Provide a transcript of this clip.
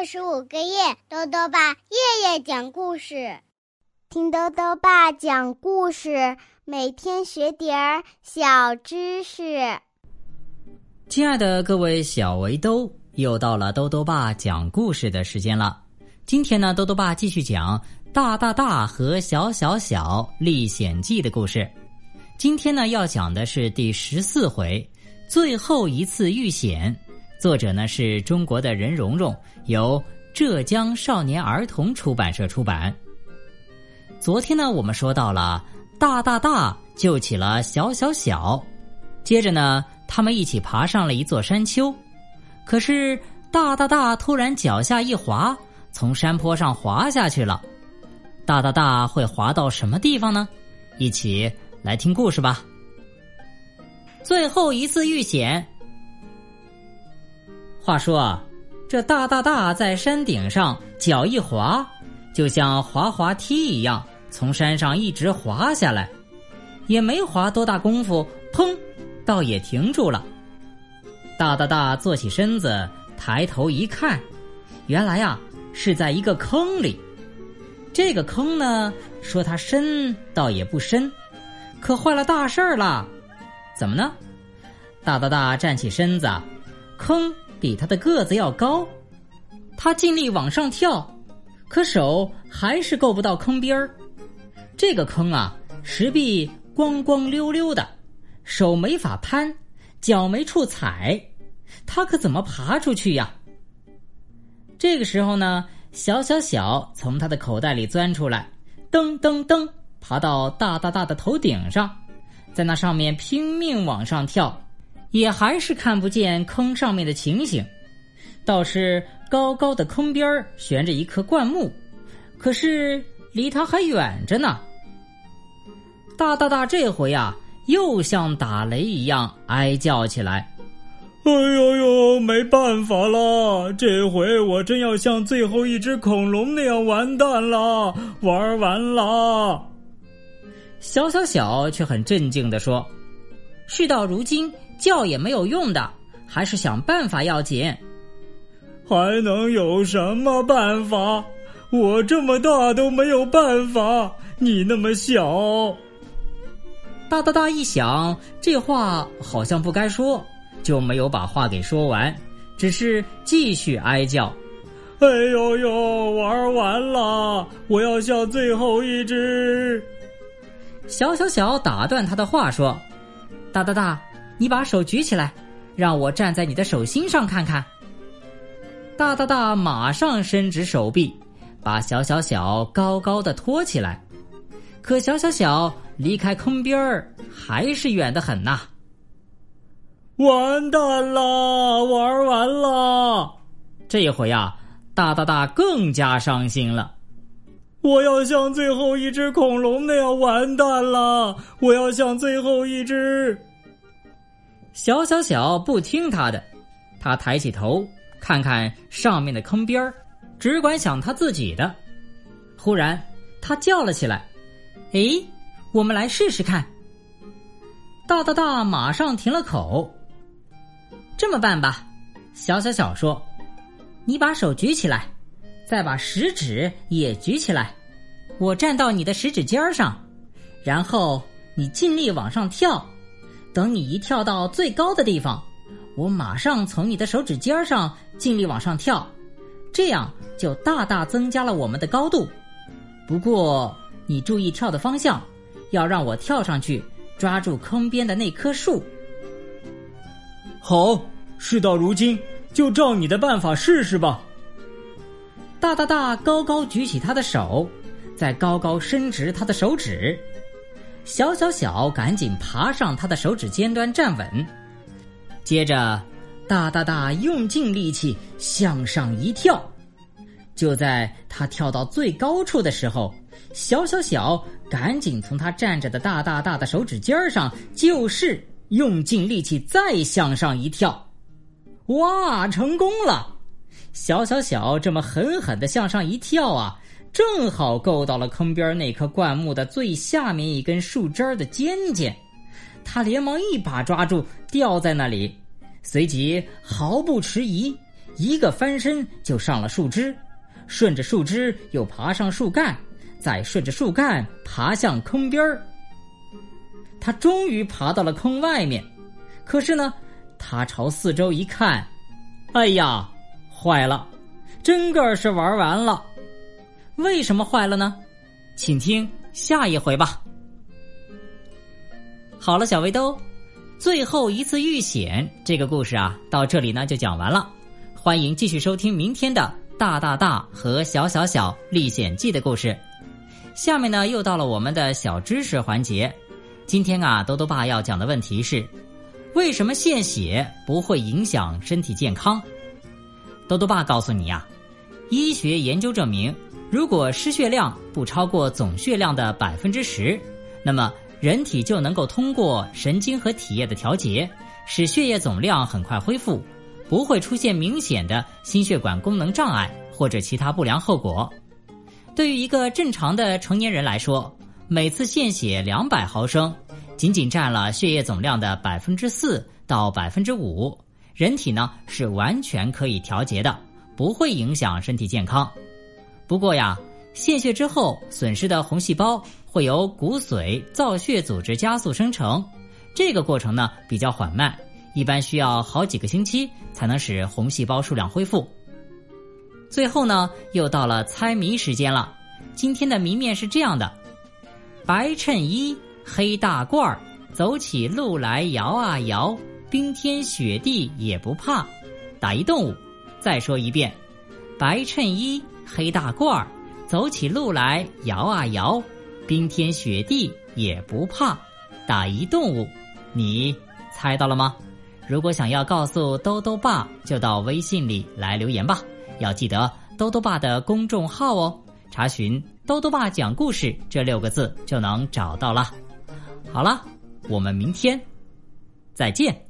六十五个夜，豆豆爸夜夜讲故事，听豆豆爸讲故事，每天学点儿小知识。亲爱的各位小围兜，又到了豆豆爸讲故事的时间了。今天呢，豆豆爸继续讲《大大大和小小小历险记》的故事。今天呢，要讲的是第十四回，最后一次遇险。作者呢是中国的任蓉蓉，由浙江少年儿童出版社出版。昨天呢，我们说到了大大大救起了小小小，接着呢，他们一起爬上了一座山丘。可是大大大突然脚下一滑，从山坡上滑下去了。大大大会滑到什么地方呢？一起来听故事吧。最后一次遇险。话说，这大大大在山顶上脚一滑，就像滑滑梯一样，从山上一直滑下来，也没滑多大功夫，砰，倒也停住了。大大大坐起身子，抬头一看，原来呀是在一个坑里。这个坑呢，说它深倒也不深，可坏了大事儿了。怎么呢？大大大站起身子，坑。比他的个子要高，他尽力往上跳，可手还是够不到坑边儿。这个坑啊，石壁光光溜溜的，手没法攀，脚没处踩，他可怎么爬出去呀？这个时候呢，小小小从他的口袋里钻出来，噔噔噔，爬到大大大的头顶上，在那上面拼命往上跳。也还是看不见坑上面的情形，倒是高高的坑边悬着一棵灌木，可是离他还远着呢。大大大这回啊，又像打雷一样哀叫起来：“哎呦呦，没办法了，这回我真要像最后一只恐龙那样完蛋了，玩完了。”小小小却很镇静的说：“事到如今。”叫也没有用的，还是想办法要紧。还能有什么办法？我这么大都没有办法，你那么小。哒哒哒一想，这话好像不该说，就没有把话给说完，只是继续哀叫：“哎呦呦，玩完了！我要下最后一只。”小小小打断他的话说：“大大大。”你把手举起来，让我站在你的手心上看看。大大大马上伸直手臂，把小小小高高的托起来。可小小小离开坑边儿还是远得很呐。完蛋了，玩完了。这回啊，大大大更加伤心了。我要像最后一只恐龙那样完蛋了。我要像最后一只。小小小不听他的，他抬起头看看上面的坑边儿，只管想他自己的。忽然，他叫了起来：“哎，我们来试试看！”大大大马上停了口。这么办吧，小小小说：“你把手举起来，再把食指也举起来，我站到你的食指尖上，然后你尽力往上跳。”等你一跳到最高的地方，我马上从你的手指尖上尽力往上跳，这样就大大增加了我们的高度。不过你注意跳的方向，要让我跳上去抓住坑边的那棵树。好，事到如今，就照你的办法试试吧。大大大高高举起他的手，再高高伸直他的手指。小小小，赶紧爬上他的手指尖端站稳，接着大大大用尽力气向上一跳。就在他跳到最高处的时候，小小小赶紧从他站着的大大大的手指尖上，就是用尽力气再向上一跳。哇，成功了！小小小这么狠狠的向上一跳啊！正好够到了坑边那棵灌木的最下面一根树枝的尖尖，他连忙一把抓住，吊在那里，随即毫不迟疑，一个翻身就上了树枝，顺着树枝又爬上树干，再顺着树干爬向坑边儿。他终于爬到了坑外面，可是呢，他朝四周一看，哎呀，坏了，真个是玩完了。为什么坏了呢？请听下一回吧。好了，小围兜，最后一次遇险这个故事啊，到这里呢就讲完了。欢迎继续收听明天的《大大大和小小小历险记》的故事。下面呢又到了我们的小知识环节。今天啊，兜兜爸要讲的问题是：为什么献血不会影响身体健康？多多爸告诉你呀，医学研究证明，如果失血量不超过总血量的百分之十，那么人体就能够通过神经和体液的调节，使血液总量很快恢复，不会出现明显的心血管功能障碍或者其他不良后果。对于一个正常的成年人来说，每次献血两百毫升，仅仅占了血液总量的百分之四到百分之五，人体呢是完全可以调节的，不会影响身体健康。不过呀，献血之后损失的红细胞会由骨髓造血组织加速生成，这个过程呢比较缓慢，一般需要好几个星期才能使红细胞数量恢复。最后呢，又到了猜谜时间了，今天的谜面是这样的。白衬衣，黑大褂儿，走起路来摇啊摇，冰天雪地也不怕。打一动物。再说一遍，白衬衣，黑大褂儿，走起路来摇啊摇，冰天雪地也不怕。打一动物。你猜到了吗？如果想要告诉兜兜爸，就到微信里来留言吧。要记得兜兜爸的公众号哦。查询“兜兜爸讲故事”这六个字就能找到了。好了，我们明天再见。